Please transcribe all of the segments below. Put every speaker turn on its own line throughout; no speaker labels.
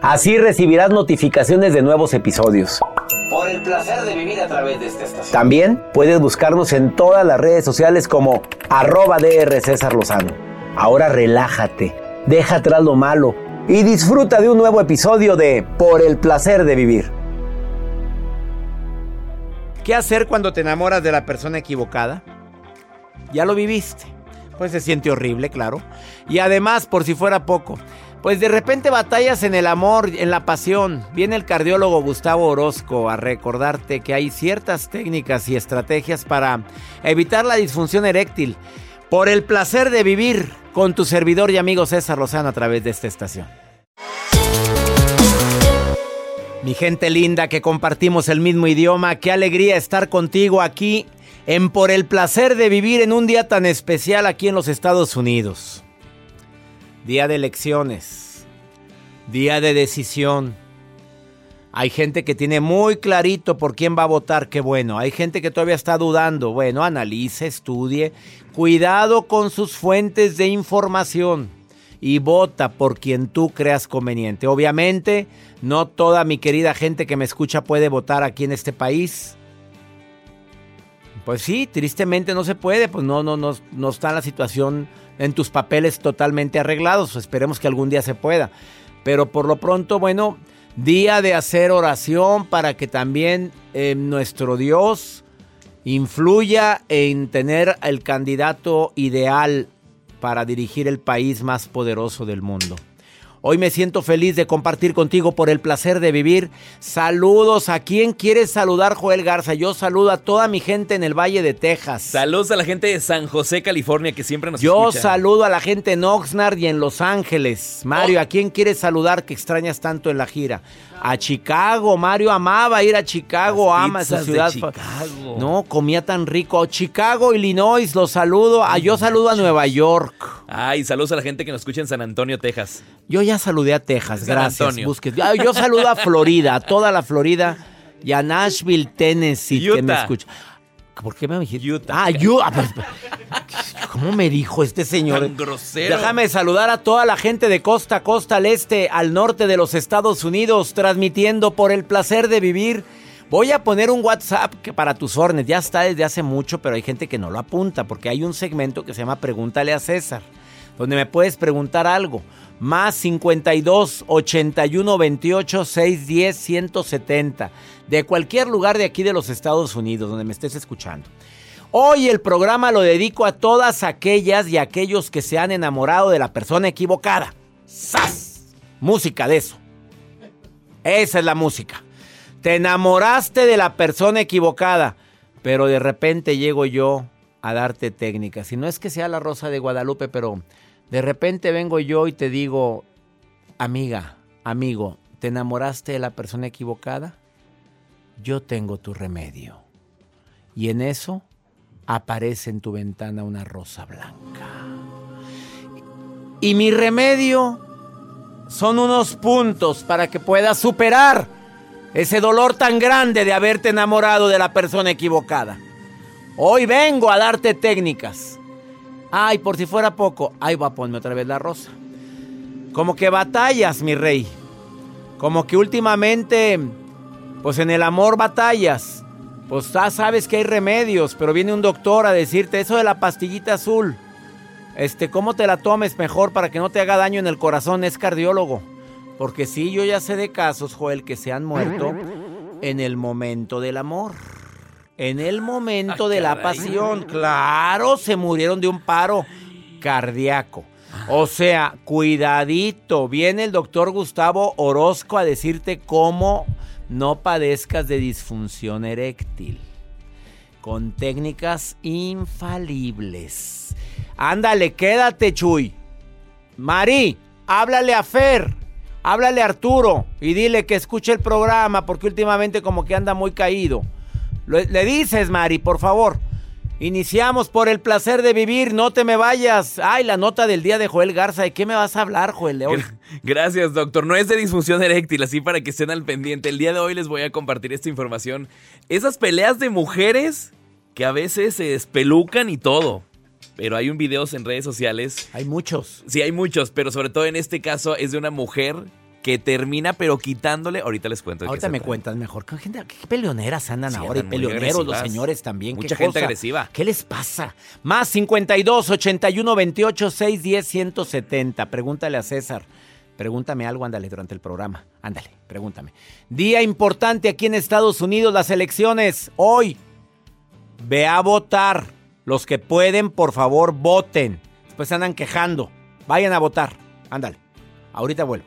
Así recibirás notificaciones de nuevos episodios. Por el placer de vivir a través de esta estación. También puedes buscarnos en todas las redes sociales como arroba DR César Lozano. Ahora relájate, deja atrás lo malo y disfruta de un nuevo episodio de Por el placer de vivir. ¿Qué hacer cuando te enamoras de la persona equivocada? Ya lo viviste. Pues se siente horrible, claro. Y además, por si fuera poco, pues de repente batallas en el amor, en la pasión. Viene el cardiólogo Gustavo Orozco a recordarte que hay ciertas técnicas y estrategias para evitar la disfunción eréctil. Por el placer de vivir con tu servidor y amigo César Lozano a través de esta estación. Mi gente linda que compartimos el mismo idioma, qué alegría estar contigo aquí en Por el placer de vivir en un día tan especial aquí en los Estados Unidos. Día de elecciones, día de decisión. Hay gente que tiene muy clarito por quién va a votar, qué bueno. Hay gente que todavía está dudando. Bueno, analice, estudie. Cuidado con sus fuentes de información y vota por quien tú creas conveniente. Obviamente, no toda mi querida gente que me escucha puede votar aquí en este país. Pues sí, tristemente no se puede, pues no, no, no, no está la situación en tus papeles totalmente arreglados. Esperemos que algún día se pueda. Pero por lo pronto, bueno, día de hacer oración para que también eh, nuestro Dios influya en tener el candidato ideal para dirigir el país más poderoso del mundo. Hoy me siento feliz de compartir contigo por el placer de vivir. Saludos. ¿A quién quieres saludar, Joel Garza? Yo saludo a toda mi gente en el Valle de Texas.
Saludos a la gente de San José, California, que siempre nos
Yo
escucha.
saludo a la gente en Oxnard y en Los Ángeles. Mario,
Oh.
¿a quién quieres saludar que extrañas tanto en la gira? A Chicago. Mario amaba ir a Chicago,
Las
ama esa ciudad. No, comía tan rico. Chicago, Illinois, los saludo. Ah, yo saludo a Nueva York.
Ay, saludos a la gente que nos escucha en San Antonio, Texas.
Yo ya saludé a Texas,
San
gracias. Ah, Yo saludo a Florida, a toda la Florida y a Nashville, Tennessee, que me escucha. ¿Por qué me dijiste?
Utah.
Ah, Utah. Pues, ¿Cómo me dijo este señor?
Tan grosero.
Déjame saludar a toda la gente de costa a costa, al este, al norte de los Estados Unidos, transmitiendo por el placer de vivir. Voy a poner un WhatsApp que para tus órdenes ya está desde hace mucho, pero hay gente que no lo apunta porque hay un segmento que se llama Pregúntale a César, donde me puedes preguntar algo. Más 52 81 28 610 170 de cualquier lugar de aquí de los Estados Unidos donde me estés escuchando. Hoy el programa lo dedico a todas aquellas y aquellos que se han enamorado de la persona equivocada. ¡Sas! Música de eso. Esa es la música. Te enamoraste de la persona equivocada, pero de repente llego yo a darte técnicas. Y no es que sea la Rosa de Guadalupe, pero de repente vengo yo y te digo, amiga, amigo, ¿te enamoraste de la persona equivocada? Yo tengo tu remedio. Y en eso aparece en tu ventana una rosa blanca. Y mi remedio son unos puntos para que puedas superar ese dolor tan grande de haberte enamorado de la persona equivocada. Hoy vengo a darte técnicas. Ay, por si fuera poco, ahí va a ponerme otra vez la rosa. Como que batallas, mi rey. Como que últimamente, pues en el amor batallas. Pues ya sabes que hay remedios, pero viene un doctor a decirte eso de la pastillita azul. Este, ¿cómo te la tomes mejor para que no te haga daño en el corazón? Es cardiólogo. Porque sí, yo ya sé de casos, Joel, que se han muerto en el momento del amor. En el momento
Ay,
de la pasión. Claro, se murieron de un paro cardíaco. O sea, cuidadito. Viene el doctor Gustavo Orozco a decirte cómo no padezcas de disfunción eréctil. Con técnicas infalibles. Ándale, quédate, Chuy. Mari, háblale a Fer, háblale a Arturo y dile que escuche el programa porque últimamente como que anda muy caído. Le dices, Mari, por favor. Iniciamos por el placer de vivir, no te me vayas. Ay, la nota del día de Joel Garza. ¿De qué me vas a hablar, Joel? De hoy?
Gracias, doctor. No es de disfunción eréctil, así para que estén al pendiente. El día de hoy les voy a compartir esta información. Esas peleas de mujeres que a veces se espelucan y todo. Pero hay un videos en redes sociales.
Hay muchos.
Sí, hay muchos, pero sobre todo en este caso es de una mujer que termina pero quitándole. Ahorita les cuento.
Ahorita me cuentas mejor. ¿Qué, gente- qué peleoneras andan
Sí,
ahora?
andan
y peleoneros los señores también. ¿Qué
Mucha gente
cosa?
agresiva.
¿Qué les pasa? Más 52 81 28 610 170. Pregúntale a César. Pregúntame algo, ándale, durante el programa. Ándale, pregúntame. Día importante aquí en Estados Unidos, las elecciones. Hoy. Ve a votar. Los que pueden, por favor, voten. Después se andan quejando. Vayan a votar. Ándale. Ahorita vuelvo.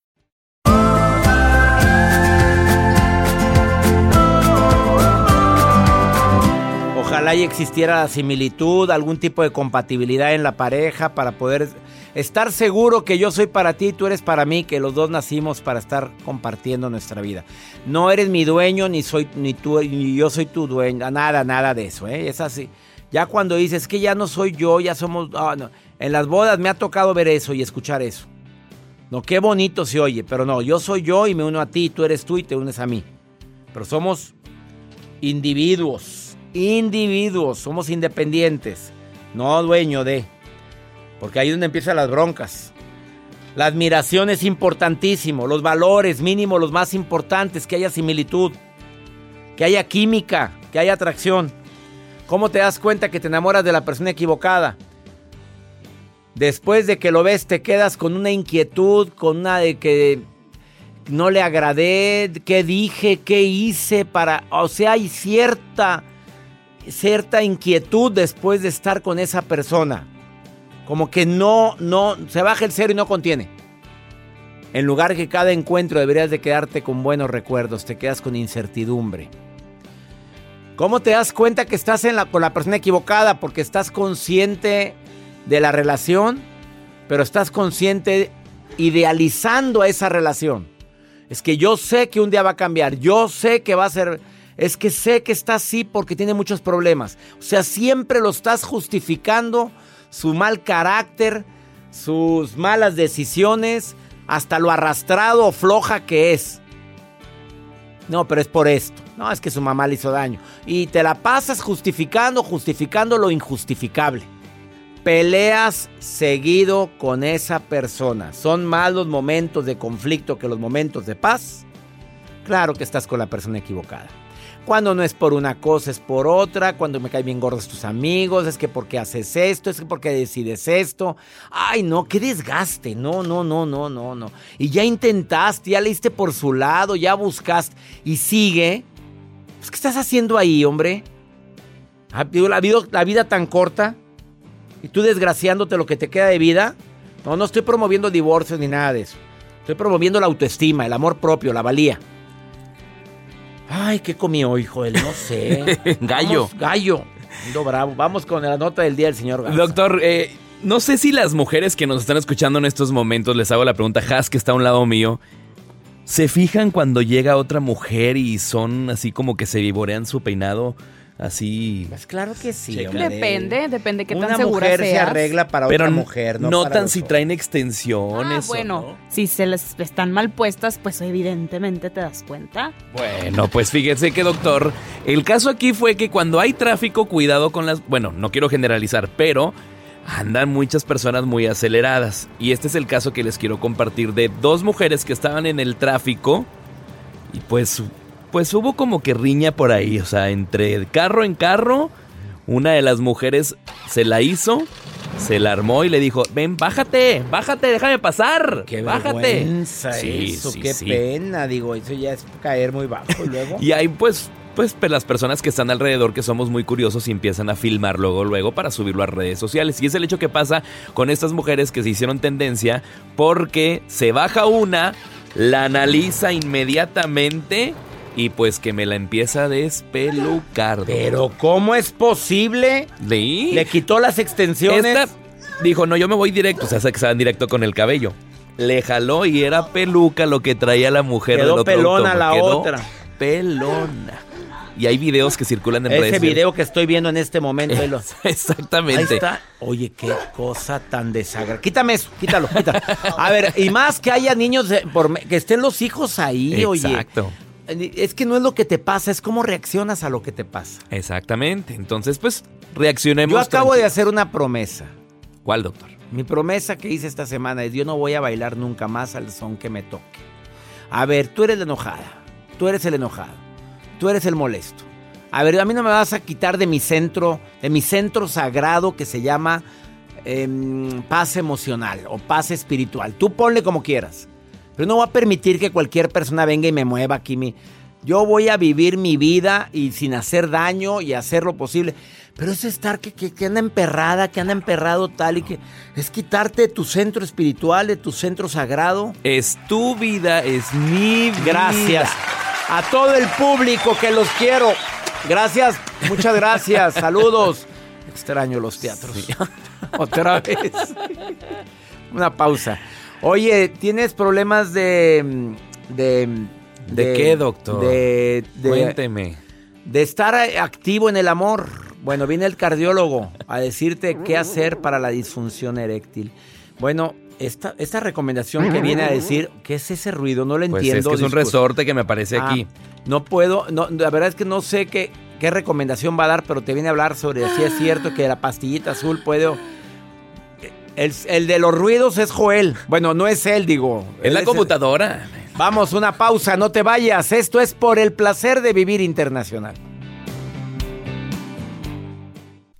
Ojalá y existiera la similitud, algún tipo de compatibilidad en la pareja para poder estar seguro que yo soy para ti y tú eres para mí, que los dos nacimos para estar compartiendo nuestra vida. No eres mi dueño ni soy ni yo soy tu dueño, nada, nada de eso, ¿eh? es así. Ya cuando dices que ya no soy yo, ya somos, ah, en las bodas me ha tocado ver eso y escuchar eso. No, qué bonito se oye, pero no, yo soy yo y me uno a ti, tú eres tú y te unes a mí. Pero somos individuos, individuos, somos independientes, no dueño de. Porque ahí es donde empiezan las broncas. La admiración es importantísimo, los valores mínimos, los más importantes, que haya similitud, que haya química, que haya atracción. ¿Cómo te das cuenta que te enamoras de la persona equivocada? Después de que lo ves te quedas con una inquietud, con una de que no le agradé, qué dije, qué hice para, o sea, hay cierta cierta inquietud después de estar con esa persona. Como que no no se baja el cero y no contiene. En lugar que cada encuentro deberías de quedarte con buenos recuerdos, te quedas con incertidumbre. ¿Cómo te das cuenta que estás en la, con la persona equivocada? Porque estás consciente de la relación, pero estás consciente idealizando esa relación. Es que yo sé que un día va a cambiar, yo sé que va a ser, es que sé que está así porque tiene muchos problemas. O sea, siempre lo estás justificando, su mal carácter, sus malas decisiones, hasta lo arrastrado o floja que es. No, pero es por esto. No, es que su mamá le hizo daño. Y te la pasas justificando, justificando lo injustificable. Peleas seguido con esa persona. ¿Son más los momentos de conflicto que los momentos de paz? Claro que estás con la persona equivocada. Cuando no es por una cosa, es por otra. Cuando me caen bien gordos tus amigos, es que porque haces esto, es que porque decides esto. Ay, no, qué desgaste. No, no, no, no, no, no. Y ya intentaste, ya leíste por su lado, ya buscaste y sigue. Pues, ¿Qué estás haciendo ahí, hombre? ¿Ha la vida, la vida tan corta? ¿Y tú desgraciándote lo que te queda de vida? No, no estoy promoviendo divorcios ni nada de eso. Estoy promoviendo la autoestima, el amor propio, la valía. Ay, ¿qué comió, hijo? Él no sé.
gallo.
Vamos, gallo. Ando bravo. Vamos con la nota del día del señor Garza.
Doctor, eh, no sé si las mujeres que nos están escuchando en estos momentos, les hago la pregunta, Has, que está a un lado mío, ¿se fijan cuando llega otra mujer y son así como que se vivorean su peinado? Así.
Pues claro que sí.
Depende, depende qué
Una
tan segura
mujer se arregla para
Pero
otra mujer, no
notan si traen extensiones.
Ah,
o
bueno,
no.
si se les están mal puestas, pues evidentemente te das cuenta.
Bueno, pues fíjese que doctor, el caso aquí fue que cuando hay tráfico, cuidado con las... Bueno, no quiero generalizar, pero andan muchas personas muy aceleradas. Y este es el caso que les quiero compartir de dos mujeres que estaban en el tráfico y pues, pues hubo como que riña por ahí, o sea, entre carro en carro, una de las mujeres se la hizo. Se la armó y le dijo, ven, bájate, bájate, déjame pasar.
Qué
bájate. Sí,
eso,
sí,
qué
sí.
pena, digo, eso ya es caer muy bajo luego.
Y hay pues, pues pe- las personas que están alrededor que somos muy curiosos y empiezan a filmar luego, luego para subirlo a redes sociales. Y es el hecho que pasa con estas mujeres que se hicieron tendencia porque se baja una, la analiza inmediatamente y pues que me la empieza a despelucar.
Pero ¿cómo es posible?
¿Sí?
Le quitó las extensiones.
Esta dijo, no, yo me voy directo, o sea, se que van directo con el cabello. Le jaló y era peluca lo que traía la mujer.
Quedó
del otro
pelona la
quedó
otra.
Pelona. Y hay videos que circulan en redes
Ese video que estoy viendo en este momento. lo-
Exactamente.
Ahí está. Oye, qué cosa tan desagradable. Quítame eso, quítalo, quítalo. A ver, y más que haya niños, de- por que estén los hijos ahí, oye.
Exacto.
Es que no es lo que te pasa, es cómo reaccionas a lo que te pasa.
Exactamente. Entonces, pues, reaccionemos.
Yo acabo de hacer una promesa.
¿Cuál, doctor?
Mi promesa que hice esta semana es yo no voy a bailar nunca más al son que me toque. A ver, tú eres la enojada, tú eres el enojado, tú eres el molesto. A ver, a mí no me vas a quitar de mi centro, de mi centro sagrado que se llama em, paz emocional o paz espiritual. Tú ponle como quieras. Pero no voy a permitir que cualquier persona venga y me mueva aquí. Mi... Yo voy a vivir mi vida y sin hacer daño y hacer lo posible. Pero es estar que, que, que anda emperrada, que anda emperrado tal y que es quitarte de tu centro espiritual, de tu centro sagrado.
Es tu vida, es mi vida.
Gracias a todo el público que los quiero. Gracias, muchas gracias. Saludos. Extraño los teatros. Otra vez. Una pausa. Oye, ¿tienes problemas de. de.
¿De qué, doctor?
De, de-
Cuénteme.
de estar activo en el amor. Bueno, viene el cardiólogo a decirte qué hacer para la disfunción eréctil. Bueno, esta, esta recomendación que viene a decir, ¿qué es ese ruido? No lo
Pues
entiendo.
es que es un resorte que me aparece
Ah,
aquí.
No puedo, no, la verdad es que no sé qué, qué recomendación va a dar, pero te viene a hablar sobre si es cierto que la pastillita azul puedo... El, el de los ruidos es Joel. Bueno, no es él, digo.
Es
Él
la computadora.
Vamos, una pausa, no te vayas. Esto es por el placer de vivir internacional.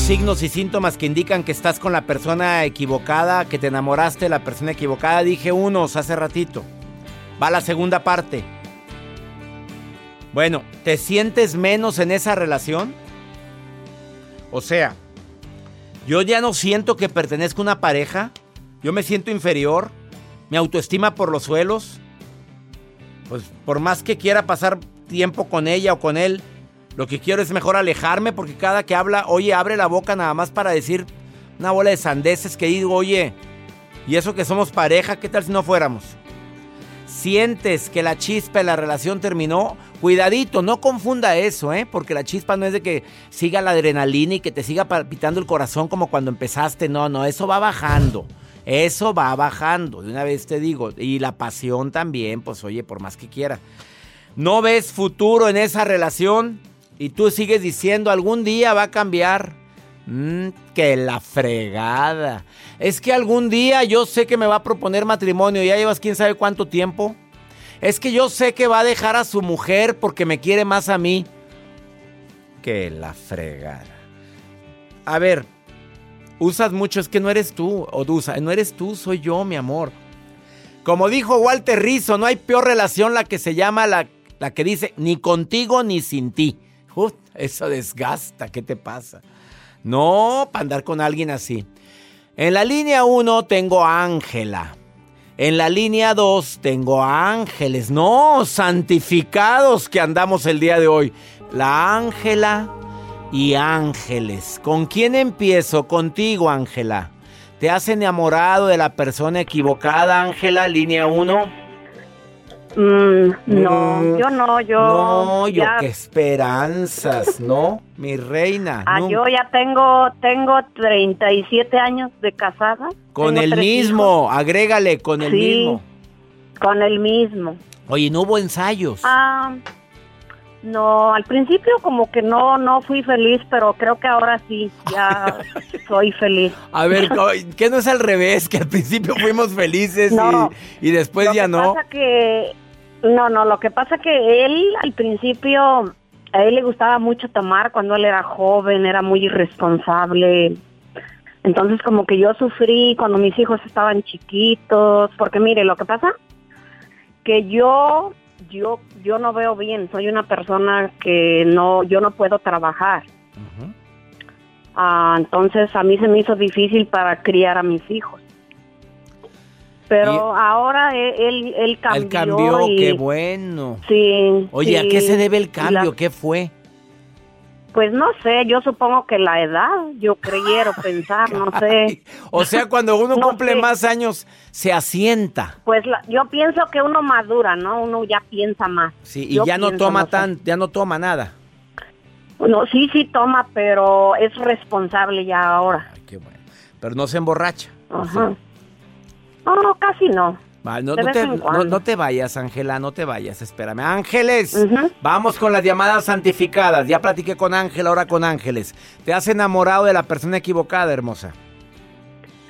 Signos y síntomas que indican que estás con la persona equivocada, que te enamoraste de la persona equivocada, dije unos hace ratito. Va la segunda parte. Bueno, ¿te sientes menos en esa relación? O sea, yo ya no siento que pertenezco a una pareja. Yo me siento inferior. Mi autoestima por los suelos. Pues por más que quiera pasar tiempo con ella o con él, lo que quiero es mejor alejarme porque cada que habla, oye, abre la boca nada más para decir una bola de sandeces que digo, oye, y eso que somos pareja, ¿qué tal si no fuéramos? Sientes que la chispa de la relación terminó, cuidadito, no confunda eso, ¿eh? Porque la chispa no es de que siga la adrenalina y que te siga palpitando el corazón como cuando empezaste, no, no, eso va bajando. Eso va bajando, de una vez te digo. Y la pasión también, pues oye, por más que quiera. ¿No ves futuro en esa relación? Y tú sigues diciendo, algún día va a cambiar. Mm, que la fregada. Es que algún día yo sé que me va a proponer matrimonio. Ya llevas quién sabe cuánto tiempo. Es que yo sé que va a dejar a su mujer porque me quiere más a mí. Que la fregada. A ver, usas mucho, es que no eres tú. O usa, no eres tú, soy yo, mi amor. Como dijo Walter Rizzo, no hay peor relación la que se llama la, la que dice ni contigo ni sin ti. Eso desgasta, ¿qué te pasa? No, para andar con alguien así. En la línea 1 tengo a Ángela. En la línea 2 tengo ángeles. No, santificados que andamos el día de hoy. La Ángela y ángeles. ¿Con quién empiezo? Contigo, Ángela. ¿Te has enamorado de la persona equivocada, Ángela? Línea 1.
Mm, no,
Mm,
yo no, yo.
No, yo
ya-
qué esperanzas, ¿no? Mi reina.
Ah, yo ya tengo, tengo 37 años de casada.
Con
Tengo
el mismo, agrégale, con el
Sí.
mismo.
Con el mismo.
Oye, no hubo ensayos.
Ah, no, al principio como que no, no fui feliz, pero creo que ahora sí, ya soy feliz.
A ver, ¿qué no es al revés? Que al principio fuimos felices y-
No.
y, después
Lo
ya
que
no.
pasa que, no, no, lo que pasa que él al principio, a él le gustaba mucho tomar cuando él era joven, era muy irresponsable. Entonces como que yo sufrí cuando mis hijos estaban chiquitos, porque mire, lo que pasa que yo yo yo no veo bien, soy una persona que no yo no puedo trabajar. Ah, entonces a mí se me hizo difícil para criar a mis hijos. Pero ahora e- él, él cambió.
El cambio,
y-
qué bueno.
Sí.
Oye, ¿a qué se debe el cambio?
la-
¿Qué fue?
Pues no sé, yo supongo que la edad, yo creyero pensar, no sé.
O sea, cuando uno
No
cumple
sé.
más años, se asienta.
Pues la- yo pienso que uno madura, ¿no? Uno ya piensa más.
Sí, y
Yo
ya no toma tan, ya no toma nada.
No, sí, sí toma, pero es responsable ya ahora.
Pero no se emborracha.
Ajá. No, casi no.
No, te,
en
no-
cuando.
no te vayas, Ángela, no te vayas, espérame. Ángeles, vamos con las llamadas santificadas. Ya platiqué con Ángela, ahora con Ángeles. ¿Te has enamorado de la persona equivocada, hermosa?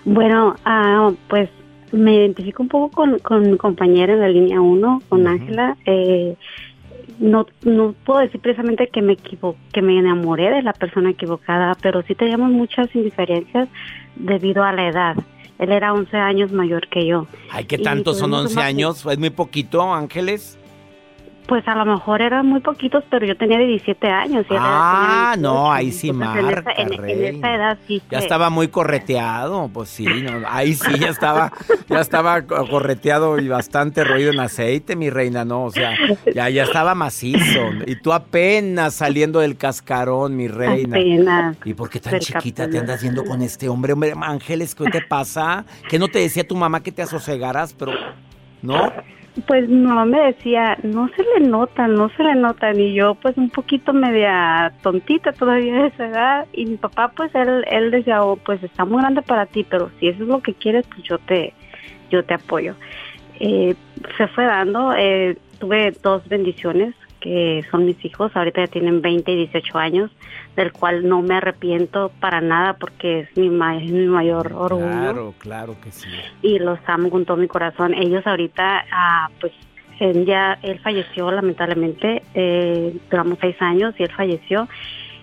Bueno, ah, pues me identifico un poco con, con mi compañera en la línea 1, con Ángela. Eh, no, no puedo decir precisamente que me equivo que me enamoré de la persona equivocada, pero sí teníamos muchas indiferencias debido a la edad. Él era 11 años mayor que yo.
Ay, ¿qué
Y
tantos son
tuvimos
11
una-
años? ¿Es muy poquito, Ángeles?
Pues a lo mejor eran muy poquitos, pero yo tenía 17 años. y era-
Ah, no,
18.
ahí sí
Entonces, en esa-
marca,
en, esa edad sí.
Ya estaba muy correteado, pues sí, no, ahí sí ya estaba, ya estaba co- correteado y bastante roído en aceite, mi reina, no, o sea, ya, ya estaba macizo. Y tú apenas saliendo del cascarón, mi reina.
Apenas.
¿Y por qué tan chiquita te andas yendo con este hombre? Hombre, Ángeles, ¿qué te pasa? ¿Que no te decía tu mamá que te asosegaras? Pero, ¿no?
Pues mamá me decía, no se le nota, no se le nota, y yo pues un poquito media tontita todavía de esa edad, y mi papá pues él, él decía, oh, pues está muy grande para ti, pero si eso es lo que quieres, pues yo te, yo te apoyo. Eh, se fue dando, eh, tuve dos bendiciones, que son mis hijos, ahorita ya tienen 20 y 18 años, del cual no me arrepiento para nada porque es mi, ma- es mi mayor orgullo
Claro, claro que sí.
y los amo con todo mi corazón. Ellos ahorita, ah, pues, él ya, él falleció lamentablemente, eh, duramos seis años y él falleció.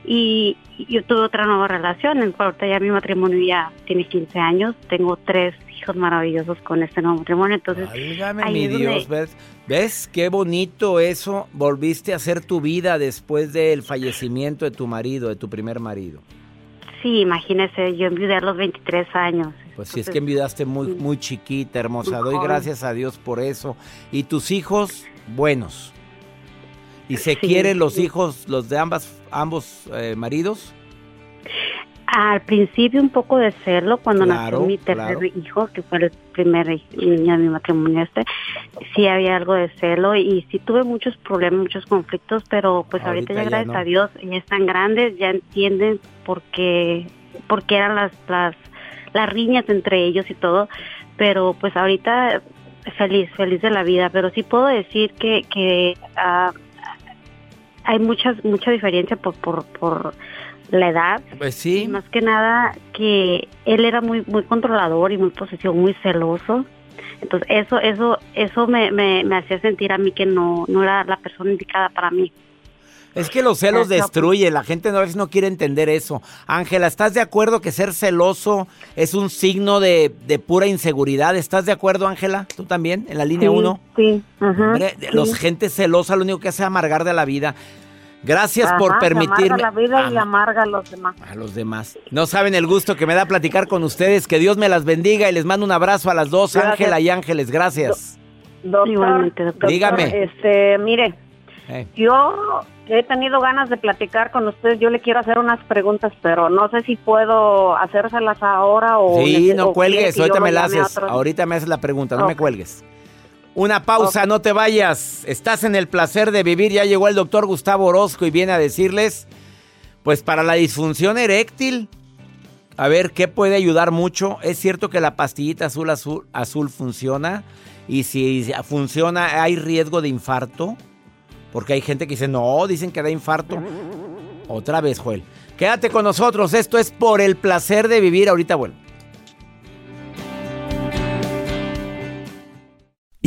Y yo tuve otra nueva relación, en ahorita ya mi matrimonio ya tiene 15 años, tengo tres hijos maravillosos con este nuevo matrimonio, entonces...
Válgame mi
donde-
Dios, ¿ves? ¿ves qué bonito eso? Volviste a hacer tu vida después del fallecimiento de tu marido, de tu primer marido.
Sí, imagínese, yo enviudé a los 23 años.
Pues si es que envidaste muy, muy chiquita, hermosa. Doy gracias a Dios por eso. Y tus hijos, buenos. ¿Y se
Sí,
quieren los
sí.
hijos, los de ambas, ambos eh, maridos?
Al principio un poco de celo cuando
Claro,
nació mi tercer
claro.
hijo, que fue el primer niño de mi matrimonio este, sí había algo de celo y sí tuve muchos problemas, muchos conflictos, pero pues ahorita,
Ahorita
ya
ya
gracias
no.
a Dios ya están grandes, ya entienden por qué, por qué eran las, las, las riñas entre ellos y todo, pero pues ahorita feliz, feliz de la vida, pero sí puedo decir que, que ah, hay muchas, mucha diferencia por, por, por la edad.
Pues sí.
Y más que nada que él era muy, muy controlador y muy posesivo, muy celoso. Entonces eso, eso, eso me, me, me hacía sentir a mí que no, no era la persona indicada para mí.
Es que los celos destruyen, la gente no- a veces no quiere entender eso. Ángela, ¿estás de acuerdo que ser celoso es un signo de, de pura inseguridad? ¿Estás de acuerdo, Ángela? ¿Tú también, en la línea
Sí,
1?
Sí, sí.
los gente celosa lo único que hace es amargar de la vida. Gracias
Ajá,
por
se
permitirme
amarga la vida y le amarga a los demás.
a los demás. No saben el gusto que me da platicar con ustedes. Que Dios me las bendiga y les mando un abrazo a las dos,
Gracias.
Ángela y Ángeles. Gracias.
Doctor,
Igualmente, doctor.
Dígame.
Este, mire,
Eh.
yo he tenido ganas de platicar con ustedes. Yo le quiero hacer unas preguntas, pero no sé si puedo hacérselas ahora o.
Sí, no
o
cuelgues, ahorita me
lo
la
llame a
haces.
otro-
Ahorita me haces la pregunta, no me cuelgues. Una pausa, no te vayas. Estás en el placer de vivir. Ya llegó el doctor Gustavo Orozco y viene a decirles, pues para la disfunción eréctil, a ver qué puede ayudar mucho. Es cierto que la pastillita azul azul, azul funciona y si funciona hay riesgo de infarto, porque hay gente que dice no, dicen que da infarto. Otra vez, Joel. Quédate con nosotros. Esto es por el placer de vivir. Ahorita vuelvo.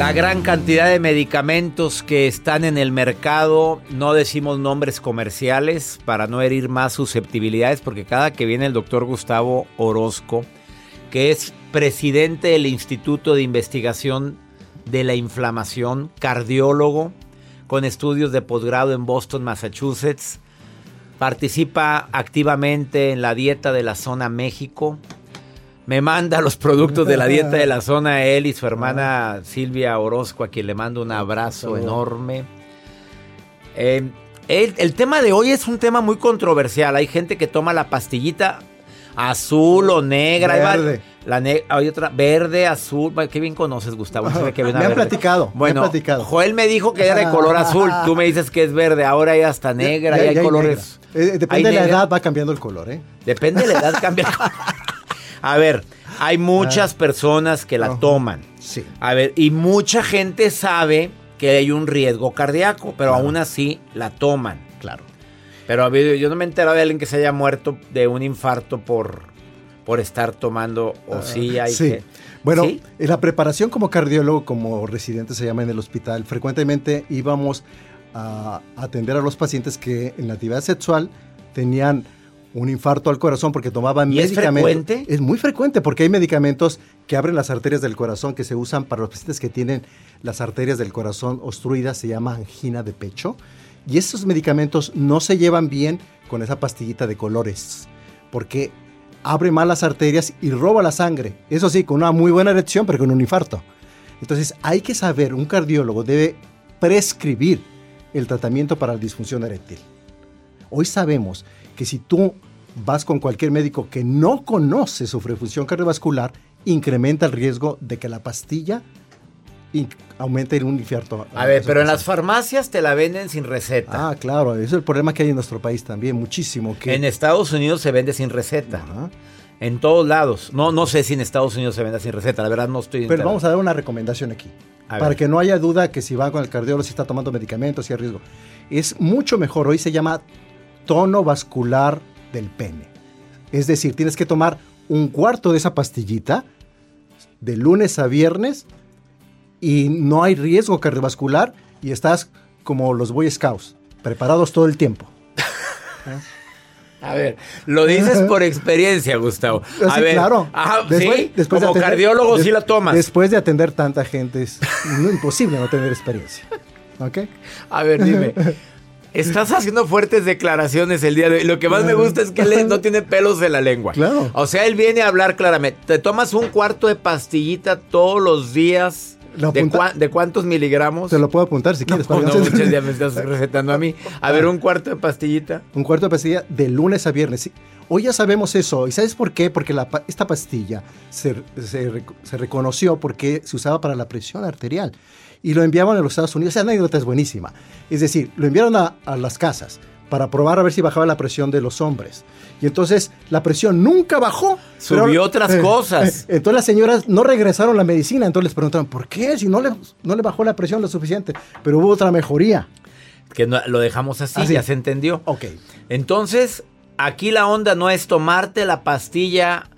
La gran cantidad de medicamentos que están en el mercado, no decimos nombres comerciales para no herir más susceptibilidades, porque cada que viene el doctor Gustavo Orozco, que es presidente del Instituto de Investigación de la Inflamación, cardiólogo, con estudios de posgrado en Boston, Massachusetts, participa activamente en la dieta de la zona México, me manda los productos de la dieta de la zona él y su hermana Silvia Orozco, a quien le mando un abrazo enorme. Eh, el, el tema de hoy es un tema muy controversial. Hay gente que toma la pastillita azul o negra.
Verde.
La ne- hay otra verde, azul. Bueno, Qué bien conoces, Gustavo. Que
Me han
verde.
platicado, me han
Bueno,
platicado.
Joel me dijo que era de color azul. Tú me dices que es verde. Ahora hay hasta negra
Ya-
y hay colores.
negra. Eh, depende
Hay
de la
negra.
edad, va cambiando el color, ¿eh?
Depende de la edad, cambia el color. A ver, hay muchas personas que la toman.
Sí.
A ver, y mucha gente sabe que hay un riesgo cardíaco, pero aún así la toman.
Claro.
Pero a ver, yo no me he enterado de alguien que se haya muerto de un infarto por, por estar tomando o sí hay
Ah, Sí.
que...
Bueno,
¿Sí?
en la preparación como cardiólogo, como residente se llama en el hospital, frecuentemente íbamos a atender a los pacientes que en la actividad sexual tenían un infarto al corazón porque tomaban
¿Y es
medicamentos.
frecuente?
Es muy frecuente porque hay medicamentos que abren las arterias del corazón que se usan para los pacientes que tienen las arterias del corazón obstruidas, se llama angina de pecho. Y esos medicamentos no se llevan bien con esa pastillita de colores porque abre mal las arterias y roba la sangre. Eso sí, con una muy buena erección, pero con un infarto. Entonces hay que saber, un cardiólogo debe prescribir el tratamiento para la disfunción eréctil. Hoy sabemos que si tú vas con cualquier médico que no conoce su función cardiovascular, incrementa el riesgo de que la pastilla aumente en un infarto.
A ver, pero en las farmacias te la venden sin receta.
Ah, claro, ese es el problema que hay en nuestro país también, muchísimo. Que
En Estados Unidos se vende sin receta. En todos lados. No, no sé si en Estados Unidos se vende sin receta. La verdad no estoy
Pero vamos a dar una recomendación aquí.
A
para
ver.
que no haya duda que si va con el cardiólogo, si está tomando medicamentos, si hay riesgo. Es mucho mejor. Hoy se llama tono vascular del pene. Es decir, tienes que tomar un cuarto de esa pastillita de lunes a viernes y no hay riesgo cardiovascular y estás como los Boy Scouts, preparados todo el tiempo.
A ver, lo dices por experiencia, Gustavo. A
Sí,
ver,
claro.
ajá,
Después-
sí,
después de
como
atender-
cardiólogo
des-
sí la tomas.
Después de atender tanta gente es no- imposible no tener experiencia. ¿Ok?
A ver, dime. Estás haciendo fuertes declaraciones el día de hoy. Lo que más me gusta es que él no tiene pelos en la lengua.
Claro.
O sea, él viene a hablar claramente. Te tomas un cuarto de pastillita todos los días. ¿De,
apunta-
cua- de cuántos miligramos?
Te lo puedo apuntar si quieres.
No, no, muchas ya me estás recetando a mí. A ver, un cuarto de pastillita.
Un cuarto de pastilla de lunes a viernes. Sí. Hoy ya sabemos eso. ¿Y sabes por qué? Porque la esta pastilla se, se reconoció porque se usaba para la presión arterial. Y lo enviaban a los Estados Unidos. Esa anécdota es buenísima. Es decir, lo enviaron a, a las casas para probar a ver si bajaba la presión de los hombres. Y entonces la presión nunca bajó.
Subió otras cosas.
eh, entonces las señoras no regresaron a la medicina, entonces les preguntaron, ¿por qué? Si no le, no le bajó la presión lo suficiente. Pero hubo otra mejoría.
Que no- lo dejamos así,
Así.
ya se entendió.
Ok.
Entonces, aquí la onda no es tomarte la pastilla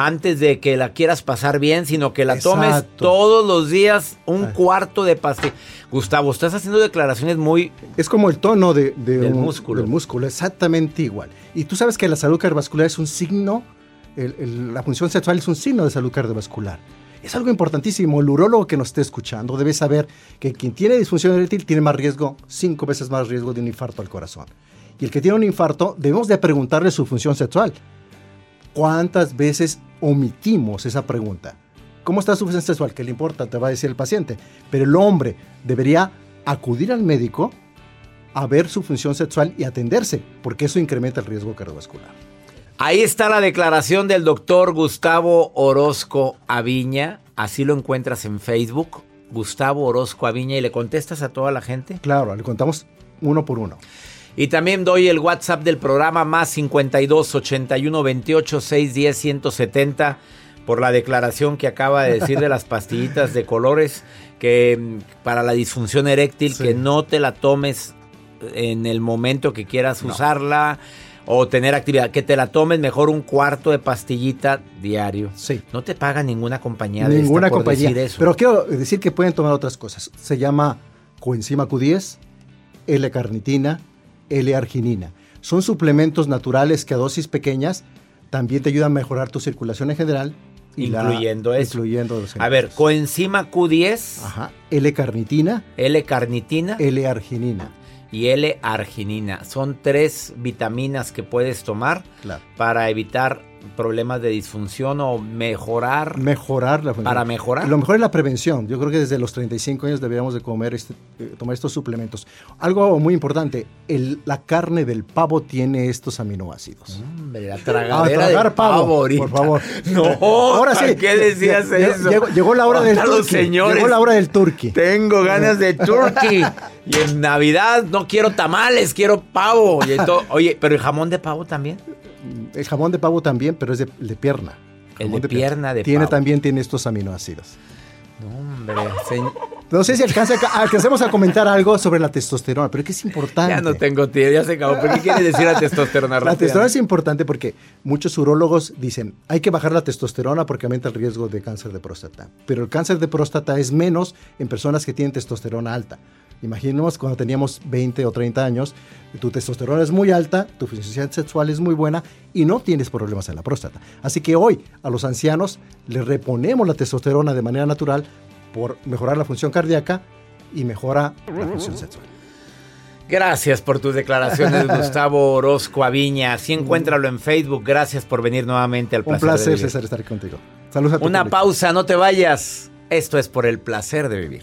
antes de que la quieras pasar bien, sino que la tomes todos los días un cuarto de pastilla. Gustavo, estás haciendo declaraciones muy...
Es como el tono de, de
Del
un-
músculo.
del músculo, exactamente igual. Y tú sabes que la salud cardiovascular es un signo, el- el- la función sexual es un signo de salud cardiovascular. Es algo importantísimo. El urólogo que nos esté escuchando debe saber que quien tiene disfunción eréctil tiene más riesgo, cinco veces más riesgo de un infarto al corazón. Y el que tiene un infarto, debemos de preguntarle su función sexual. ¿Cuántas veces omitimos esa pregunta? ¿Cómo está su función sexual? ¿Qué le importa? Te va a decir el paciente. Pero el hombre debería acudir al médico a ver su función sexual y atenderse, porque eso incrementa el riesgo cardiovascular.
Ahí está la declaración del doctor Gustavo Orozco Aviña. Así lo encuentras en Facebook. Gustavo Orozco Aviña y le contestas a toda la gente.
Claro, le contamos uno por uno.
Y también doy el WhatsApp del programa más 52 81 28 610 170 por la declaración que acaba de decir de las pastillitas de colores que mm, para la disfunción eréctil que no te la tomes en el momento que quieras usarla o tener actividad, que te la tomes mejor un cuarto de pastillita diario.
Sí.
No te paga ninguna compañía de esta
Ninguna
por
compañía.
decir eso.
Pero quiero decir que pueden tomar otras cosas. Se llama coenzima Q10, L-carnitina, L-arginina. Son suplementos naturales que a dosis pequeñas también te ayudan a mejorar tu circulación en general. y la-
Incluyendo eso.
Incluyendo los
A ver, coenzima Q10,
Ajá. L-carnitina,
L-carnitina
L-arginina.
y L-arginina. Son tres vitaminas que puedes tomar
Claro.
para evitar problemas de disfunción o mejorar.
Mejorar la función.
Para mejorar.
Lo mejor es la prevención. Yo creo que desde los 35 años deberíamos de comer este, eh, tomar estos suplementos. Algo muy importante, el- la carne del pavo tiene estos aminoácidos.
Hombre, la
A
tragadera
tragar
del
pavo,
pavo ahorita.
por favor.
No,
ahora sí.
¿para qué decías eso?
Llegó, llegó la hora del turkey.
señores.
Llegó la hora del turkey.
Tengo ganas de turkey. y en Navidad no quiero tamales, quiero pavo. Y oye, pero el jamón de pavo también.
El jamón de pavo también, pero es de, de pierna.
El
Jamón
de pierna de
tiene
pavo.
También tiene estos aminoácidos.
Hombre, se-
No sé si alcanza, alcancemos a comentar algo sobre la testosterona, pero es que es importante.
ya no tengo tiempo, ya se acabó. ¿Pero qué quiere decir la testosterona?
La testosterona es importante porque muchos urólogos dicen hay que bajar la testosterona porque aumenta el riesgo de cáncer de próstata. Pero el cáncer de próstata es menos en personas que tienen testosterona alta. Imaginemos cuando teníamos 20 o 30 años, tu testosterona es muy alta, tu función sexual es muy buena y no tienes problemas en la próstata. Así que hoy a los ancianos les reponemos la testosterona de manera natural por mejorar la función cardíaca y mejora la función sexual.
Gracias por tus declaraciones, Gustavo Orozco Aviña. Así encuéntralo en Facebook. Gracias por venir nuevamente al
Un
placer. de
placer,
vivir.
César, estar contigo. Saludos a tu
Una
público.
pausa, no te vayas. Esto es por el placer de vivir.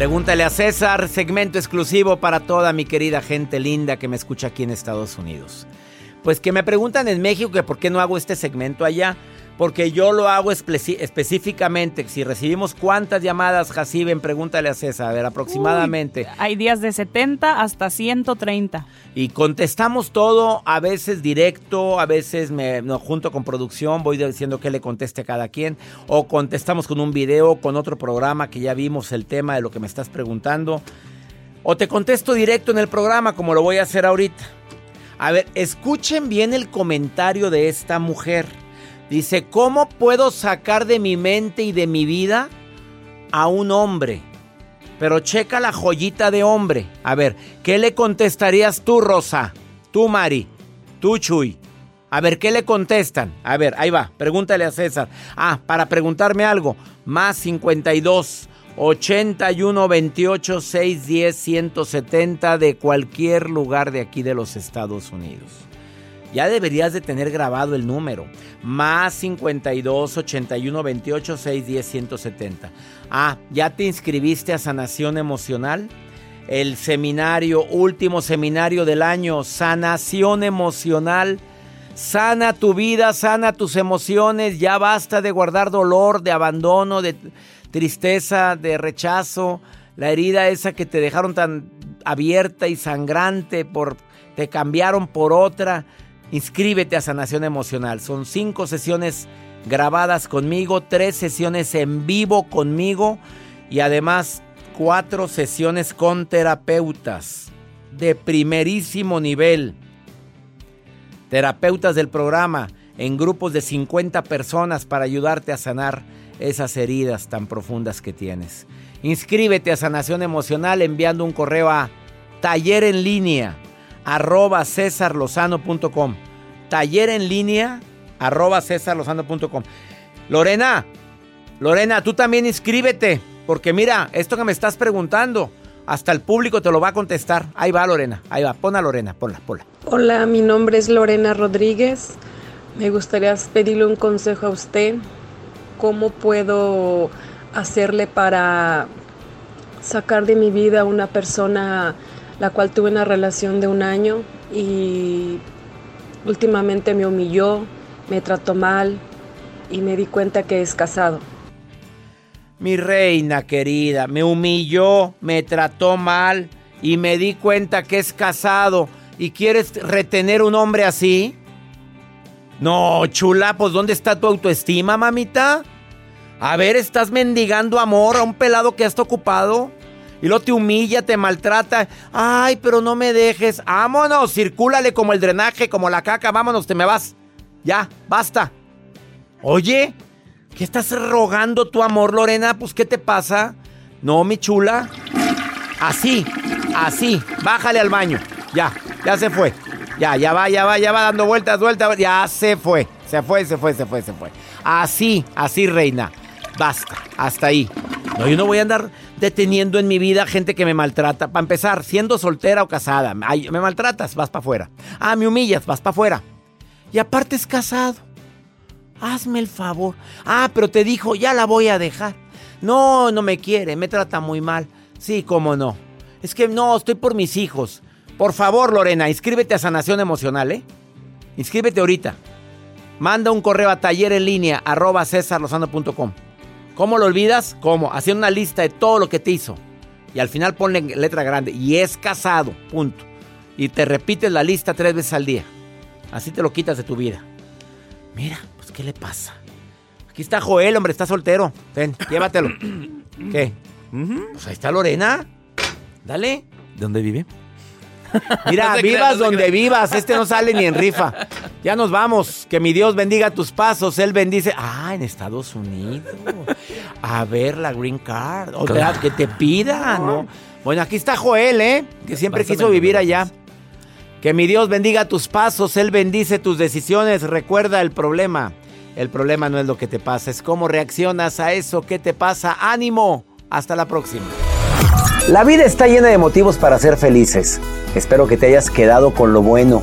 Pregúntale a César, segmento exclusivo para toda mi querida gente linda que me escucha aquí en Estados Unidos. Pues que me preguntan en México que por qué no hago este segmento allá. Porque yo lo hago espe- específicamente. Si recibimos cuántas llamadas, Jaciben, pregúntale a César, a ver, aproximadamente.
Hay días de 70 hasta 130.
Y contestamos todo, a veces directo, a veces me no, junto con producción, voy diciendo que le conteste a cada quien, o contestamos con un video, con otro programa que ya vimos el tema de lo que me estás preguntando, o te contesto directo en el programa como lo voy a hacer ahorita. A ver, escuchen bien el comentario de esta mujer. Dice, ¿cómo puedo sacar de mi mente y de mi vida a un hombre? Pero checa la joyita de hombre. A ver, ¿qué le contestarías tú, Rosa? Tú, Mari. Tú, Chuy. A ver, ¿qué le contestan? A ver, ahí va. Pregúntale a César. Ah, para preguntarme algo. Más 52 81 28 610 170 de cualquier lugar de aquí de los Estados Unidos. Ya deberías de tener grabado el número. Más 52 81 28 610 170. Ah, ¿ya te inscribiste a Sanación Emocional? El seminario, último seminario del año, Sanación Emocional. Sana tu vida, sana tus emociones. Ya basta de guardar dolor, de abandono, de tristeza, de rechazo. La herida esa que te dejaron tan abierta y sangrante, por, te cambiaron por otra. Inscríbete a Sanación Emocional. Son cinco sesiones grabadas conmigo, tres sesiones en vivo conmigo y además cuatro sesiones con terapeutas de primerísimo nivel. Terapeutas del programa en grupos de 50 personas para ayudarte a sanar esas heridas tan profundas que tienes. Inscríbete a Sanación Emocional enviando un correo a taller en línea arroba cesarlozano.com. Taller en línea arroba cesarlozano.com. Lorena, Lorena, tú también inscríbete, porque mira, esto que me estás preguntando, hasta el público te lo va a contestar. Ahí va Lorena, ahí va, pon Lorena, ponla, ponla.
Hola, mi nombre es Lorena Rodríguez. Me gustaría pedirle un consejo a usted. ¿Cómo puedo hacerle para sacar de mi vida a una persona la cual tuve una relación de un año y últimamente me humilló, me trató mal y me di cuenta que es casado?
Mi reina querida, me humilló, me trató mal y me di cuenta que es casado. ¿Y quieres retener un hombre así? No, chula, pues ¿dónde está tu autoestima, mamita? A ver, estás mendigando amor a un pelado que has ocupado. Y luego te humilla, te maltrata. Ay, pero no me dejes. Vámonos, circúlale como el drenaje, como la caca. Vámonos, te me vas. Ya, basta. Oye, ¿qué estás rogando tu amor, Lorena? Pues, ¿qué te pasa? No, mi chula. Así, así. Bájale al baño. Ya, ya se fue. Ya, ya va, ya va, ya va dando vueltas, vueltas. Ya se fue. Se fue, se fue, se fue, se fue. Así, así, reina. Basta, hasta ahí. No, yo no voy a andar deteniendo en mi vida gente que me maltrata. Para empezar, siendo soltera o casada. Ay, me maltratas, vas para afuera. Ah, me humillas, vas para afuera. Y aparte es casado. Hazme el favor. Ah, pero te dijo, ya la voy a dejar. No, no me quiere, me trata muy mal. Sí, cómo no. Es que no, estoy por mis hijos. Por favor, Lorena, inscríbete a Sanación Emocional, ¿eh? Inscríbete ahorita. Manda un correo a taller en línea arroba. ¿Cómo lo olvidas? ¿Cómo? Haciendo una lista de todo lo que te hizo. Y al final ponle letra grande. Y es casado. Punto. Y te repites la lista tres veces al día. Así te lo quitas de tu vida. Mira, pues ¿qué le pasa? Aquí está Joel, hombre, está soltero. Ven, llévatelo. ¿Qué? Pues ahí está Lorena. Dale.
¿Dónde vive?
Mira,
No
vivas
creas, no te
donde
creas.
vivas. Este no sale ni en rifa. Ya nos vamos. Que mi Dios bendiga tus pasos. Él bendice. Ah, en Estados Unidos. A ver la green card. O sea,
Claro.
que te pida, ¿no? Bueno, aquí está Joel, ¿eh? Que siempre
Pásame
quiso vivir allá. Que mi Dios bendiga tus pasos. Él bendice tus decisiones. Recuerda el problema. El problema no es lo que te pasa, es cómo reaccionas a eso que te pasa. ¡Ánimo! Hasta la próxima.
La vida está llena de motivos para ser felices. Espero que te hayas quedado con lo bueno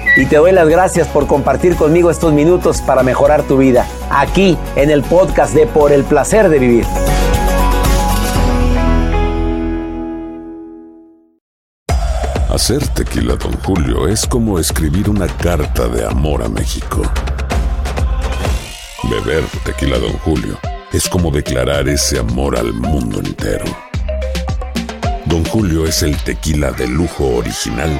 Y te doy las gracias por compartir conmigo estos minutos para mejorar tu vida, aquí en el podcast de Por el Placer de Vivir.
Hacer tequila, Don Julio, es como escribir una carta de amor a México. Beber tequila, Don Julio, es como declarar ese amor al mundo entero. Don Julio es el tequila de lujo original,